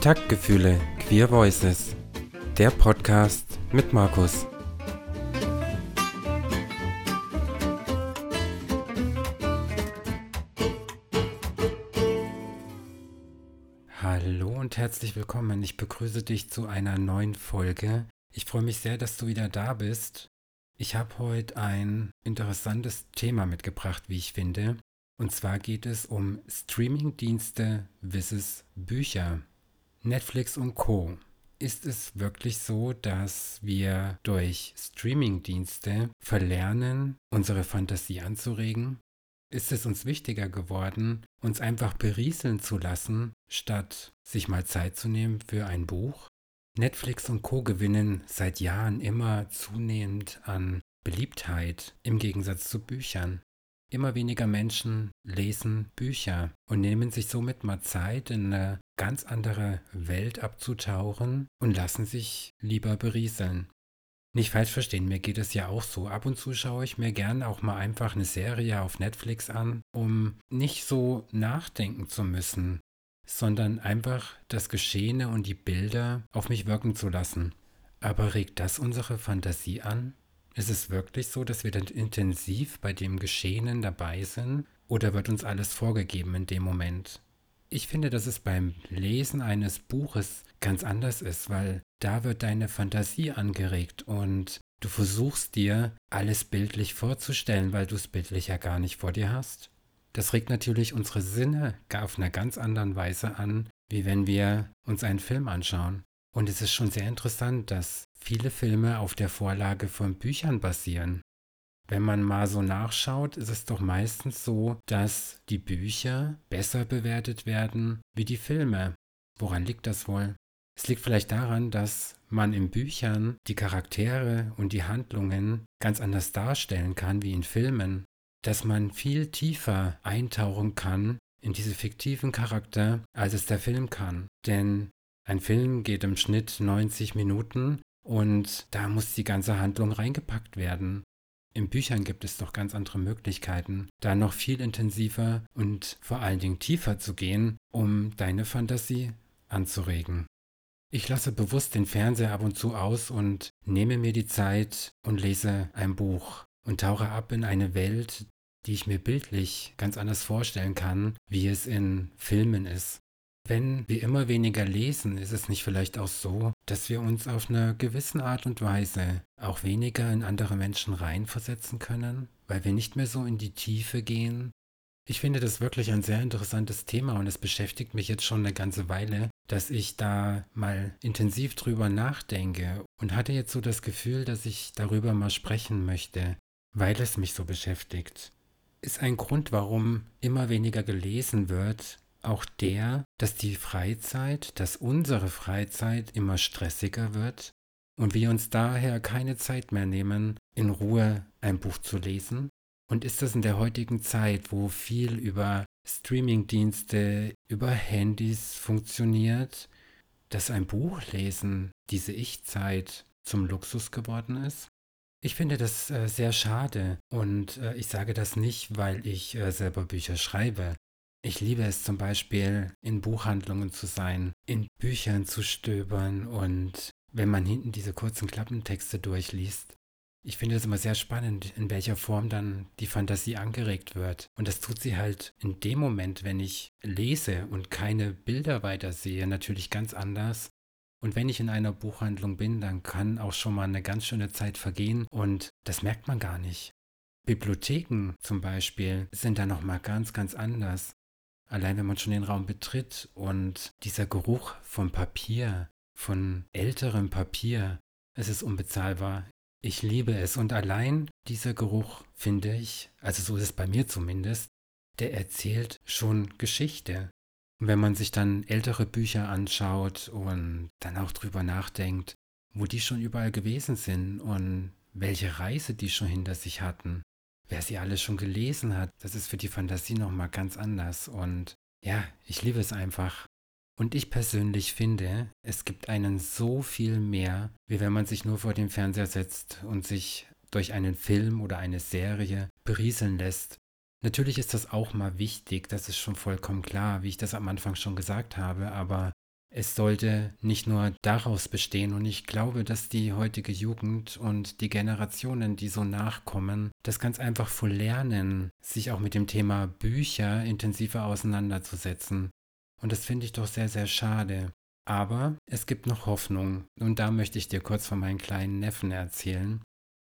Taktgefühle Queer Voices. Der Podcast mit Markus. Hallo und herzlich willkommen. Ich begrüße dich zu einer neuen Folge. Ich freue mich sehr, dass du wieder da bist. Ich habe heute ein interessantes Thema mitgebracht, wie ich finde. Und zwar geht es um Streamingdienste versus Bücher. Netflix und Co. Ist es wirklich so, dass wir durch Streamingdienste verlernen, unsere Fantasie anzuregen? Ist es uns wichtiger geworden, uns einfach berieseln zu lassen, statt sich mal Zeit zu nehmen für ein Buch? Netflix und Co gewinnen seit Jahren immer zunehmend an Beliebtheit im Gegensatz zu Büchern. Immer weniger Menschen lesen Bücher und nehmen sich somit mal Zeit, in eine ganz andere Welt abzutauchen und lassen sich lieber berieseln. Nicht falsch verstehen, mir geht es ja auch so. Ab und zu schaue ich mir gern auch mal einfach eine Serie auf Netflix an, um nicht so nachdenken zu müssen, sondern einfach das Geschehene und die Bilder auf mich wirken zu lassen. Aber regt das unsere Fantasie an? Ist es wirklich so, dass wir dann intensiv bei dem Geschehenen dabei sind oder wird uns alles vorgegeben in dem Moment? Ich finde, dass es beim Lesen eines Buches ganz anders ist, weil da wird deine Fantasie angeregt und du versuchst dir alles bildlich vorzustellen, weil du es bildlich ja gar nicht vor dir hast. Das regt natürlich unsere Sinne auf einer ganz anderen Weise an, wie wenn wir uns einen Film anschauen. Und es ist schon sehr interessant, dass viele Filme auf der Vorlage von Büchern basieren. Wenn man mal so nachschaut, ist es doch meistens so, dass die Bücher besser bewertet werden wie die Filme. Woran liegt das wohl? Es liegt vielleicht daran, dass man in Büchern die Charaktere und die Handlungen ganz anders darstellen kann wie in Filmen. Dass man viel tiefer eintauchen kann in diese fiktiven Charakter, als es der Film kann. Denn ein Film geht im Schnitt 90 Minuten und da muss die ganze Handlung reingepackt werden. In Büchern gibt es doch ganz andere Möglichkeiten, da noch viel intensiver und vor allen Dingen tiefer zu gehen, um deine Fantasie anzuregen. Ich lasse bewusst den Fernseher ab und zu aus und nehme mir die Zeit und lese ein Buch und tauche ab in eine Welt, die ich mir bildlich ganz anders vorstellen kann, wie es in Filmen ist. Wenn wir immer weniger lesen, ist es nicht vielleicht auch so, dass wir uns auf eine gewisse Art und Weise auch weniger in andere Menschen reinversetzen können, weil wir nicht mehr so in die Tiefe gehen? Ich finde das wirklich ein sehr interessantes Thema und es beschäftigt mich jetzt schon eine ganze Weile, dass ich da mal intensiv drüber nachdenke und hatte jetzt so das Gefühl, dass ich darüber mal sprechen möchte, weil es mich so beschäftigt. Ist ein Grund, warum immer weniger gelesen wird, auch der, dass die Freizeit, dass unsere Freizeit immer stressiger wird und wir uns daher keine Zeit mehr nehmen, in Ruhe ein Buch zu lesen? Und ist das in der heutigen Zeit, wo viel über Streamingdienste, über Handys funktioniert, dass ein Buch lesen, diese Ich-Zeit zum Luxus geworden ist? Ich finde das äh, sehr schade und äh, ich sage das nicht, weil ich äh, selber Bücher schreibe. Ich liebe es zum Beispiel, in Buchhandlungen zu sein, in Büchern zu stöbern und wenn man hinten diese kurzen Klappentexte durchliest. Ich finde es immer sehr spannend, in welcher Form dann die Fantasie angeregt wird. Und das tut sie halt in dem Moment, wenn ich lese und keine Bilder weiter sehe, natürlich ganz anders. Und wenn ich in einer Buchhandlung bin, dann kann auch schon mal eine ganz schöne Zeit vergehen und das merkt man gar nicht. Bibliotheken zum Beispiel sind da nochmal ganz, ganz anders. Allein wenn man schon den Raum betritt und dieser Geruch vom Papier, von älterem Papier, es ist unbezahlbar. Ich liebe es und allein dieser Geruch finde ich, also so ist es bei mir zumindest, der erzählt schon Geschichte. Und wenn man sich dann ältere Bücher anschaut und dann auch drüber nachdenkt, wo die schon überall gewesen sind und welche Reise die schon hinter sich hatten, wer sie alle schon gelesen hat, das ist für die Fantasie nochmal ganz anders. Und ja, ich liebe es einfach. Und ich persönlich finde, es gibt einen so viel mehr, wie wenn man sich nur vor den Fernseher setzt und sich durch einen Film oder eine Serie berieseln lässt. Natürlich ist das auch mal wichtig, das ist schon vollkommen klar, wie ich das am Anfang schon gesagt habe, aber es sollte nicht nur daraus bestehen. Und ich glaube, dass die heutige Jugend und die Generationen, die so nachkommen, das ganz einfach voll lernen, sich auch mit dem Thema Bücher intensiver auseinanderzusetzen. Und das finde ich doch sehr, sehr schade. Aber es gibt noch Hoffnung. Und da möchte ich dir kurz von meinem kleinen Neffen erzählen.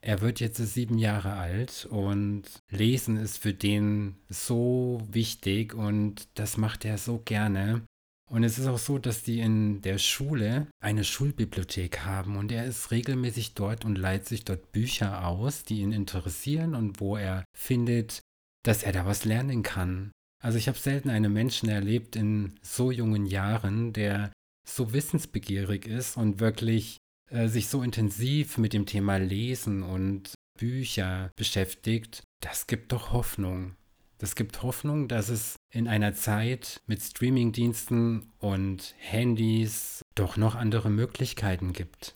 Er wird jetzt sieben Jahre alt und Lesen ist für den so wichtig und das macht er so gerne. Und es ist auch so, dass die in der Schule eine Schulbibliothek haben und er ist regelmäßig dort und leiht sich dort Bücher aus, die ihn interessieren und wo er findet, dass er da was lernen kann. Also ich habe selten einen Menschen erlebt in so jungen Jahren, der so wissensbegierig ist und wirklich äh, sich so intensiv mit dem Thema Lesen und Bücher beschäftigt. Das gibt doch Hoffnung. Das gibt Hoffnung, dass es in einer Zeit mit Streamingdiensten und Handys doch noch andere Möglichkeiten gibt.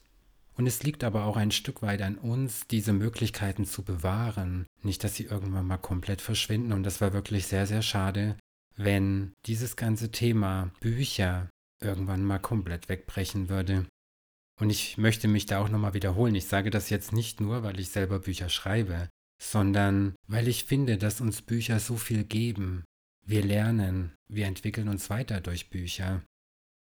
Und es liegt aber auch ein Stück weit an uns, diese Möglichkeiten zu bewahren. Nicht, dass sie irgendwann mal komplett verschwinden. Und das war wirklich sehr, sehr schade, wenn dieses ganze Thema Bücher irgendwann mal komplett wegbrechen würde. Und ich möchte mich da auch nochmal wiederholen. Ich sage das jetzt nicht nur, weil ich selber Bücher schreibe sondern weil ich finde, dass uns Bücher so viel geben. Wir lernen, wir entwickeln uns weiter durch Bücher.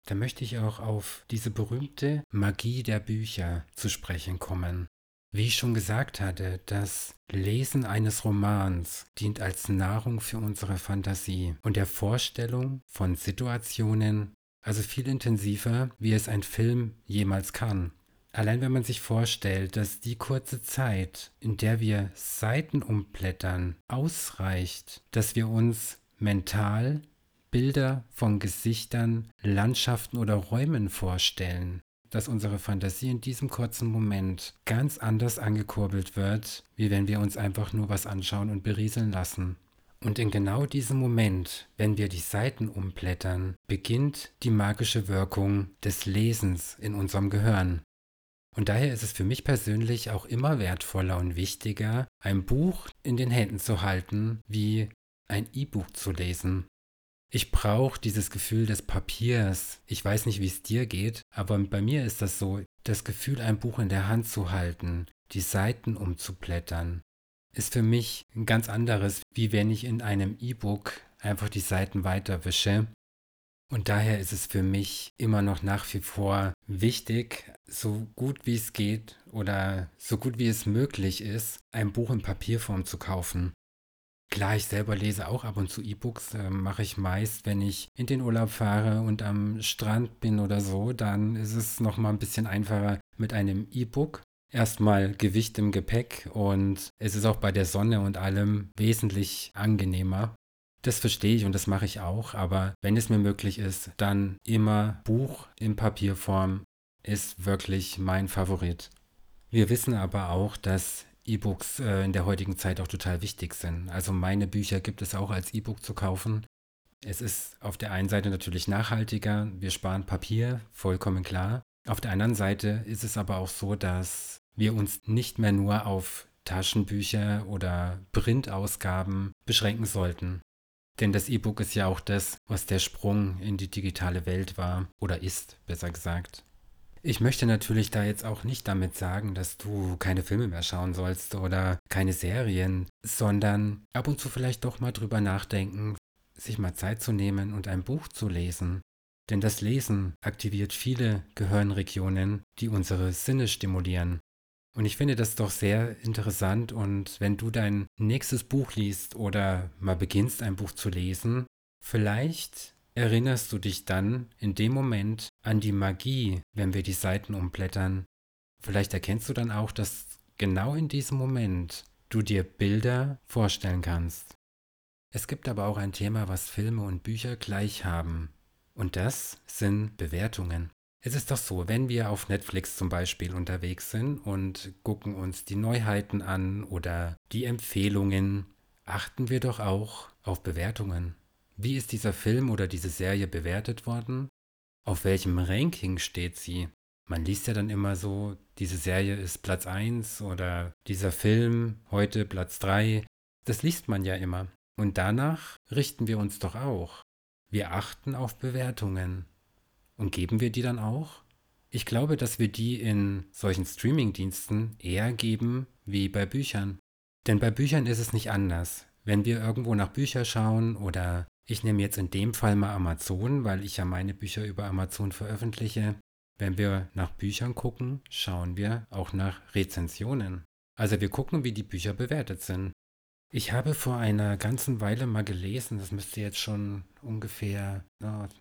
Da möchte ich auch auf diese berühmte Magie der Bücher zu sprechen kommen. Wie ich schon gesagt hatte, das Lesen eines Romans dient als Nahrung für unsere Fantasie und der Vorstellung von Situationen, also viel intensiver, wie es ein Film jemals kann. Allein wenn man sich vorstellt, dass die kurze Zeit, in der wir Seiten umblättern, ausreicht, dass wir uns mental Bilder von Gesichtern, Landschaften oder Räumen vorstellen, dass unsere Fantasie in diesem kurzen Moment ganz anders angekurbelt wird, wie wenn wir uns einfach nur was anschauen und berieseln lassen. Und in genau diesem Moment, wenn wir die Seiten umblättern, beginnt die magische Wirkung des Lesens in unserem Gehirn. Und daher ist es für mich persönlich auch immer wertvoller und wichtiger, ein Buch in den Händen zu halten, wie ein E-Book zu lesen. Ich brauche dieses Gefühl des Papiers. Ich weiß nicht, wie es dir geht, aber bei mir ist das so, das Gefühl, ein Buch in der Hand zu halten, die Seiten umzublättern, ist für mich ein ganz anderes, wie wenn ich in einem E-Book einfach die Seiten weiterwische und daher ist es für mich immer noch nach wie vor wichtig, so gut wie es geht oder so gut wie es möglich ist, ein Buch in Papierform zu kaufen. Klar, ich selber lese auch ab und zu E-Books, äh, mache ich meist, wenn ich in den Urlaub fahre und am Strand bin oder so, dann ist es nochmal ein bisschen einfacher mit einem E-Book. Erstmal Gewicht im Gepäck und es ist auch bei der Sonne und allem wesentlich angenehmer. Das verstehe ich und das mache ich auch, aber wenn es mir möglich ist, dann immer Buch in Papierform ist wirklich mein Favorit. Wir wissen aber auch, dass E-Books äh, in der heutigen Zeit auch total wichtig sind. Also meine Bücher gibt es auch als E-Book zu kaufen. Es ist auf der einen Seite natürlich nachhaltiger, wir sparen Papier, vollkommen klar. Auf der anderen Seite ist es aber auch so, dass wir uns nicht mehr nur auf Taschenbücher oder Printausgaben beschränken sollten. Denn das E-Book ist ja auch das, was der Sprung in die digitale Welt war oder ist, besser gesagt. Ich möchte natürlich da jetzt auch nicht damit sagen, dass du keine Filme mehr schauen sollst oder keine Serien, sondern ab und zu vielleicht doch mal drüber nachdenken, sich mal Zeit zu nehmen und ein Buch zu lesen. Denn das Lesen aktiviert viele Gehirnregionen, die unsere Sinne stimulieren. Und ich finde das doch sehr interessant und wenn du dein nächstes Buch liest oder mal beginnst ein Buch zu lesen, vielleicht erinnerst du dich dann in dem Moment an die Magie, wenn wir die Seiten umblättern. Vielleicht erkennst du dann auch, dass genau in diesem Moment du dir Bilder vorstellen kannst. Es gibt aber auch ein Thema, was Filme und Bücher gleich haben. Und das sind Bewertungen. Es ist doch so, wenn wir auf Netflix zum Beispiel unterwegs sind und gucken uns die Neuheiten an oder die Empfehlungen, achten wir doch auch auf Bewertungen. Wie ist dieser Film oder diese Serie bewertet worden? Auf welchem Ranking steht sie? Man liest ja dann immer so, diese Serie ist Platz 1 oder dieser Film heute Platz 3. Das liest man ja immer. Und danach richten wir uns doch auch. Wir achten auf Bewertungen. Und geben wir die dann auch? Ich glaube, dass wir die in solchen Streaming-Diensten eher geben wie bei Büchern. Denn bei Büchern ist es nicht anders. Wenn wir irgendwo nach Büchern schauen oder ich nehme jetzt in dem Fall mal Amazon, weil ich ja meine Bücher über Amazon veröffentliche. Wenn wir nach Büchern gucken, schauen wir auch nach Rezensionen. Also wir gucken, wie die Bücher bewertet sind. Ich habe vor einer ganzen Weile mal gelesen, das müsste jetzt schon ungefähr,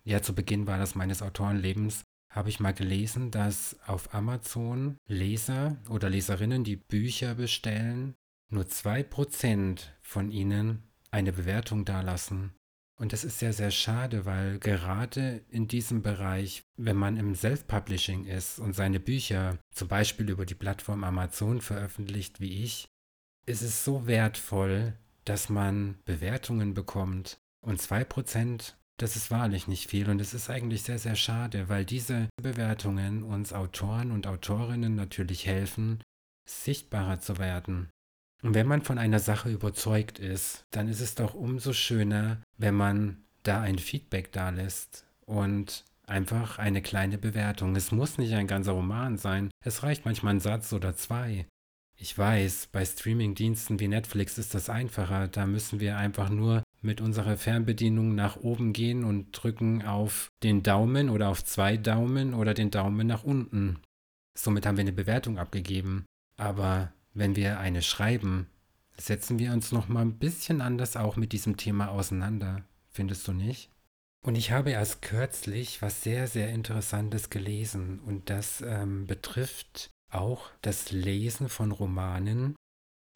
ja, zu Beginn war das meines Autorenlebens, habe ich mal gelesen, dass auf Amazon Leser oder Leserinnen, die Bücher bestellen, nur 2% von ihnen eine Bewertung dalassen. Und das ist sehr, sehr schade, weil gerade in diesem Bereich, wenn man im Self-Publishing ist und seine Bücher zum Beispiel über die Plattform Amazon veröffentlicht wie ich, ist es so wertvoll, dass man Bewertungen bekommt. Und 2%, das ist wahrlich nicht viel. Und es ist eigentlich sehr, sehr schade, weil diese Bewertungen uns Autoren und Autorinnen natürlich helfen, sichtbarer zu werden. Und wenn man von einer Sache überzeugt ist, dann ist es doch umso schöner, wenn man da ein Feedback da lässt und einfach eine kleine Bewertung. Es muss nicht ein ganzer Roman sein, es reicht manchmal ein Satz oder zwei. Ich weiß, bei Streamingdiensten wie Netflix ist das einfacher. Da müssen wir einfach nur mit unserer Fernbedienung nach oben gehen und drücken auf den Daumen oder auf zwei Daumen oder den Daumen nach unten. Somit haben wir eine Bewertung abgegeben. Aber wenn wir eine schreiben, setzen wir uns noch mal ein bisschen anders auch mit diesem Thema auseinander. Findest du nicht? Und ich habe erst kürzlich was sehr, sehr Interessantes gelesen und das ähm, betrifft auch das Lesen von Romanen.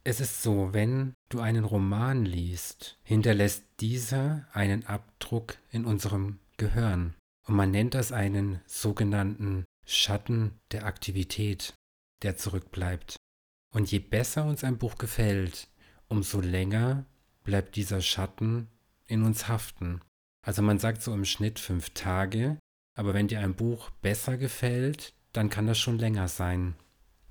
Es ist so, wenn du einen Roman liest, hinterlässt dieser einen Abdruck in unserem Gehirn. Und man nennt das einen sogenannten Schatten der Aktivität, der zurückbleibt. Und je besser uns ein Buch gefällt, umso länger bleibt dieser Schatten in uns haften. Also man sagt so im Schnitt fünf Tage, aber wenn dir ein Buch besser gefällt, dann kann das schon länger sein.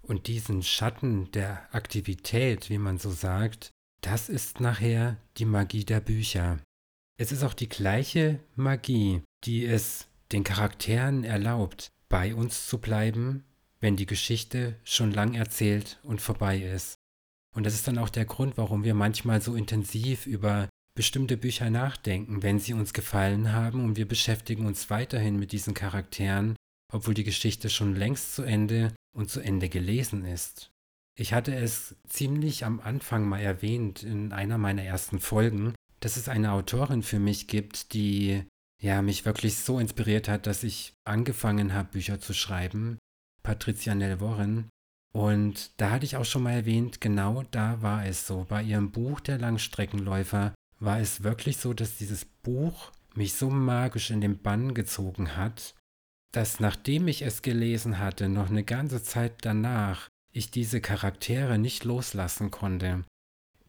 Und diesen Schatten der Aktivität, wie man so sagt, das ist nachher die Magie der Bücher. Es ist auch die gleiche Magie, die es den Charakteren erlaubt, bei uns zu bleiben, wenn die Geschichte schon lang erzählt und vorbei ist. Und das ist dann auch der Grund, warum wir manchmal so intensiv über bestimmte Bücher nachdenken, wenn sie uns gefallen haben und wir beschäftigen uns weiterhin mit diesen Charakteren, obwohl die Geschichte schon längst zu Ende und zu Ende gelesen ist. Ich hatte es ziemlich am Anfang mal erwähnt in einer meiner ersten Folgen, dass es eine Autorin für mich gibt, die ja mich wirklich so inspiriert hat, dass ich angefangen habe, Bücher zu schreiben. Patricia Nell Warren. Und da hatte ich auch schon mal erwähnt, genau da war es so. Bei ihrem Buch Der Langstreckenläufer war es wirklich so, dass dieses Buch mich so magisch in den Bann gezogen hat, dass nachdem ich es gelesen hatte, noch eine ganze Zeit danach, ich diese Charaktere nicht loslassen konnte.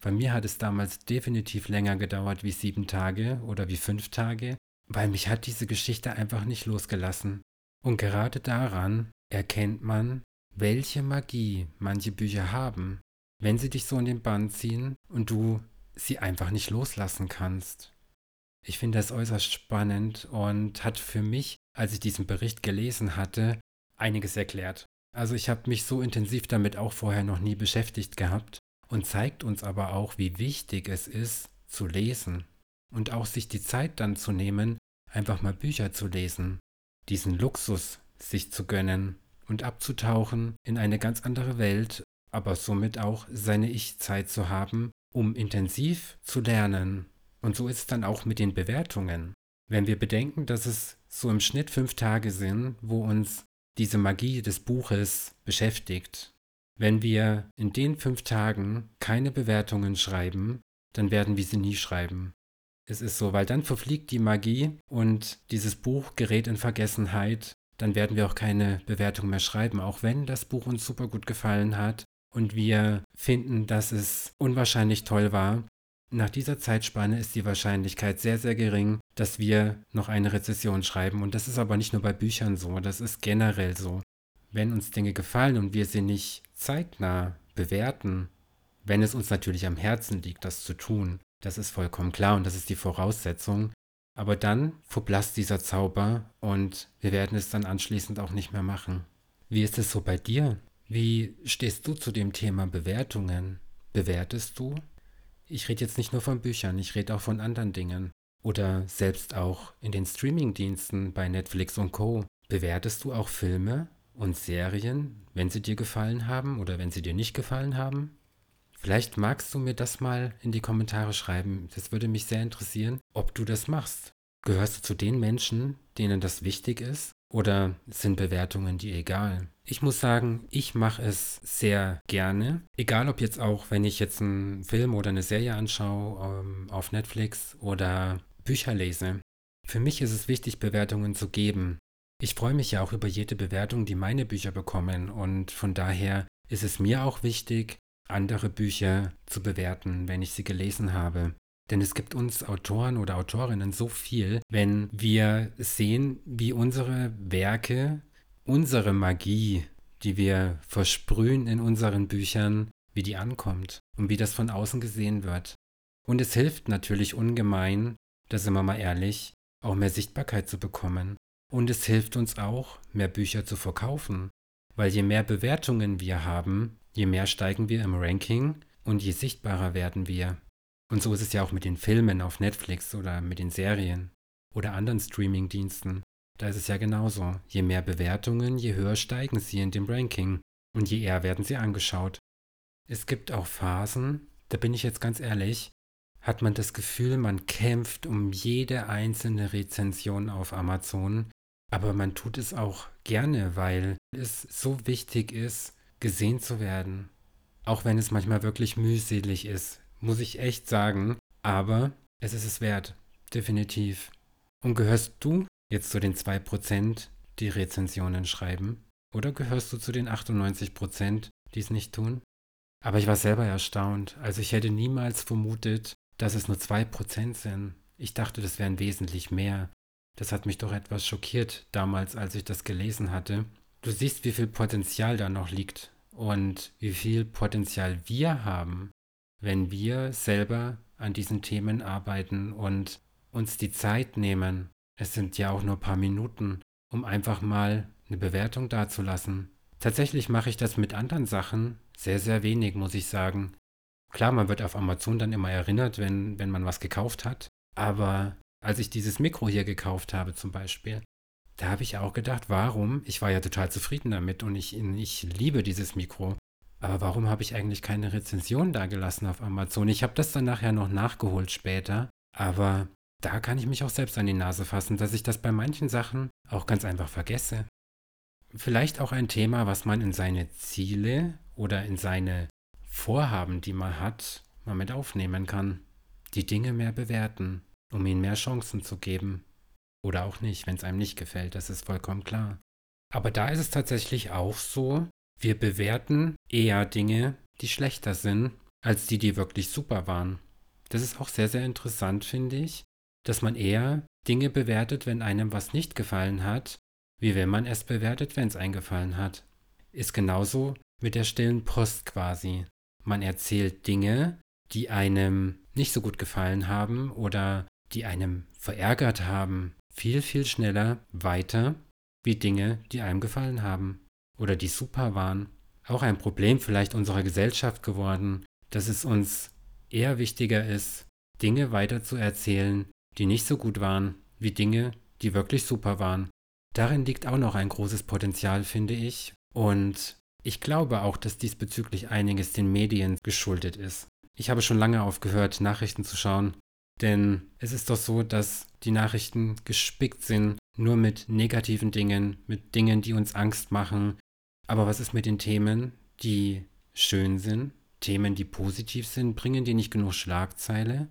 Bei mir hat es damals definitiv länger gedauert wie sieben Tage oder wie fünf Tage, weil mich hat diese Geschichte einfach nicht losgelassen. Und gerade daran erkennt man, welche Magie manche Bücher haben, wenn sie dich so in den Bann ziehen und du sie einfach nicht loslassen kannst. Ich finde das äußerst spannend und hat für mich als ich diesen Bericht gelesen hatte, einiges erklärt. Also ich habe mich so intensiv damit auch vorher noch nie beschäftigt gehabt und zeigt uns aber auch, wie wichtig es ist, zu lesen und auch sich die Zeit dann zu nehmen, einfach mal Bücher zu lesen, diesen Luxus sich zu gönnen und abzutauchen in eine ganz andere Welt, aber somit auch seine Ich-Zeit zu haben, um intensiv zu lernen. Und so ist es dann auch mit den Bewertungen. Wenn wir bedenken, dass es so im Schnitt fünf Tage sind, wo uns diese Magie des Buches beschäftigt. Wenn wir in den fünf Tagen keine Bewertungen schreiben, dann werden wir sie nie schreiben. Es ist so, weil dann verfliegt die Magie und dieses Buch gerät in Vergessenheit. Dann werden wir auch keine Bewertung mehr schreiben, auch wenn das Buch uns super gut gefallen hat und wir finden, dass es unwahrscheinlich toll war. Nach dieser Zeitspanne ist die Wahrscheinlichkeit sehr, sehr gering, dass wir noch eine Rezession schreiben. Und das ist aber nicht nur bei Büchern so, das ist generell so. Wenn uns Dinge gefallen und wir sie nicht zeitnah bewerten, wenn es uns natürlich am Herzen liegt, das zu tun, das ist vollkommen klar und das ist die Voraussetzung, Aber dann verblasst dieser Zauber und wir werden es dann anschließend auch nicht mehr machen. Wie ist es so bei dir? Wie stehst du zu dem Thema Bewertungen? Bewertest du? Ich rede jetzt nicht nur von Büchern, ich rede auch von anderen Dingen. Oder selbst auch in den Streamingdiensten bei Netflix und Co. Bewertest du auch Filme und Serien, wenn sie dir gefallen haben oder wenn sie dir nicht gefallen haben? Vielleicht magst du mir das mal in die Kommentare schreiben. Das würde mich sehr interessieren, ob du das machst. Gehörst du zu den Menschen, denen das wichtig ist? Oder sind Bewertungen dir egal? Ich muss sagen, ich mache es sehr gerne. Egal ob jetzt auch, wenn ich jetzt einen Film oder eine Serie anschaue ähm, auf Netflix oder Bücher lese. Für mich ist es wichtig, Bewertungen zu geben. Ich freue mich ja auch über jede Bewertung, die meine Bücher bekommen und von daher ist es mir auch wichtig, andere Bücher zu bewerten, wenn ich sie gelesen habe. Denn es gibt uns Autoren oder Autorinnen so viel, wenn wir sehen, wie unsere Werke, unsere Magie, die wir versprühen in unseren Büchern, wie die ankommt und wie das von außen gesehen wird. Und es hilft natürlich ungemein, da sind wir mal ehrlich, auch mehr Sichtbarkeit zu bekommen. Und es hilft uns auch, mehr Bücher zu verkaufen. Weil je mehr Bewertungen wir haben, je mehr steigen wir im Ranking und je sichtbarer werden wir. Und so ist es ja auch mit den Filmen auf Netflix oder mit den Serien oder anderen Streaming-Diensten. Da ist es ja genauso. Je mehr Bewertungen, je höher steigen sie in dem Ranking und je eher werden sie angeschaut. Es gibt auch Phasen, da bin ich jetzt ganz ehrlich, hat man das Gefühl, man kämpft um jede einzelne Rezension auf Amazon, aber man tut es auch gerne, weil es so wichtig ist, gesehen zu werden. Auch wenn es manchmal wirklich mühselig ist, muss ich echt sagen, aber es ist es wert, definitiv. Und gehörst du jetzt zu den 2%, die Rezensionen schreiben? Oder gehörst du zu den 98%, die es nicht tun? Aber ich war selber erstaunt. Also ich hätte niemals vermutet, dass es nur 2% sind. Ich dachte, das wären wesentlich mehr. Das hat mich doch etwas schockiert damals, als ich das gelesen hatte. Du siehst, wie viel Potenzial da noch liegt und wie viel Potenzial wir haben, wenn wir selber an diesen Themen arbeiten und uns die Zeit nehmen. Es sind ja auch nur ein paar Minuten, um einfach mal eine Bewertung dazulassen. Tatsächlich mache ich das mit anderen Sachen sehr, sehr wenig, muss ich sagen. Klar, man wird auf Amazon dann immer erinnert, wenn, wenn man was gekauft hat. Aber als ich dieses Mikro hier gekauft habe zum Beispiel, da habe ich auch gedacht, warum? Ich war ja total zufrieden damit und ich, ich liebe dieses Mikro. Aber warum habe ich eigentlich keine Rezension da gelassen auf Amazon? Ich habe das dann nachher noch nachgeholt später. Aber da kann ich mich auch selbst an die Nase fassen, dass ich das bei manchen Sachen auch ganz einfach vergesse. Vielleicht auch ein Thema, was man in seine Ziele oder in seine Vorhaben, die man hat, mal mit aufnehmen kann. Die Dinge mehr bewerten, um ihnen mehr Chancen zu geben. Oder auch nicht, wenn es einem nicht gefällt, das ist vollkommen klar. Aber da ist es tatsächlich auch so, wir bewerten eher Dinge, die schlechter sind, als die, die wirklich super waren. Das ist auch sehr, sehr interessant, finde ich, dass man eher Dinge bewertet, wenn einem was nicht gefallen hat, wie wenn man es bewertet, wenn es eingefallen hat. Ist genauso mit der stillen Post quasi. Man erzählt Dinge, die einem nicht so gut gefallen haben oder die einem verärgert haben, viel, viel schneller weiter wie Dinge, die einem gefallen haben oder die super waren. Auch ein Problem vielleicht unserer Gesellschaft geworden, dass es uns eher wichtiger ist, Dinge weiter zu erzählen, die nicht so gut waren, wie Dinge, die wirklich super waren. Darin liegt auch noch ein großes Potenzial, finde ich. Und ich glaube auch, dass diesbezüglich einiges den Medien geschuldet ist. Ich habe schon lange aufgehört, Nachrichten zu schauen, denn es ist doch so, dass die Nachrichten gespickt sind nur mit negativen Dingen, mit Dingen, die uns Angst machen. Aber was ist mit den Themen, die schön sind? Themen, die positiv sind, bringen die nicht genug Schlagzeile?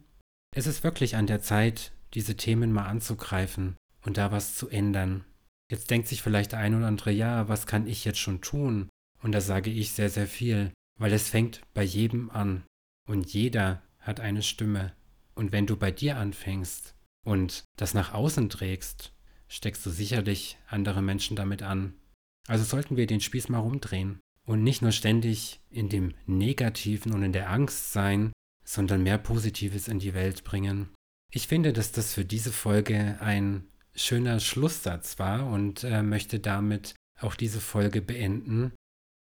Es ist wirklich an der Zeit, diese Themen mal anzugreifen und da was zu ändern. Jetzt denkt sich vielleicht der ein oder andere, ja, was kann ich jetzt schon tun? Und da sage ich sehr, sehr viel, weil es fängt bei jedem an. Und jeder hat eine Stimme. Und wenn du bei dir anfängst und das nach außen trägst, steckst du sicherlich andere Menschen damit an. Also sollten wir den Spieß mal rumdrehen und nicht nur ständig in dem Negativen und in der Angst sein, sondern mehr Positives in die Welt bringen. Ich finde, dass das für diese Folge ein schöner Schlusssatz war und äh, möchte damit auch diese Folge beenden.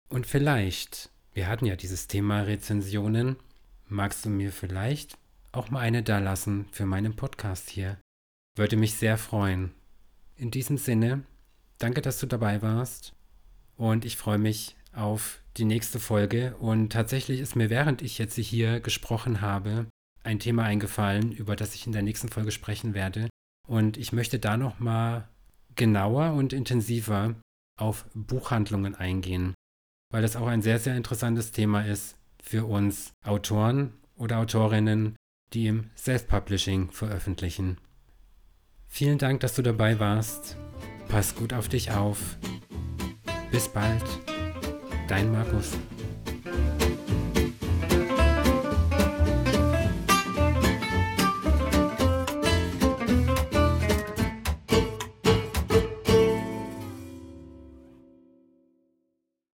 Und vielleicht, wir hatten ja dieses Thema Rezensionen, magst du mir vielleicht auch mal eine da lassen für meinen Podcast hier? Würde mich sehr freuen. In diesem Sinne, danke, dass du dabei warst und ich freue mich auf die nächste Folge. Und tatsächlich ist mir, während ich jetzt hier gesprochen habe, ein Thema eingefallen, über das ich in der nächsten Folge sprechen werde. Und ich möchte da nochmal genauer und intensiver auf Buchhandlungen eingehen, weil das auch ein sehr, sehr interessantes Thema ist für uns Autoren oder Autorinnen, die im Self-Publishing veröffentlichen. Vielen Dank, dass du dabei warst. Pass gut auf dich auf. Bis bald. Dein Markus.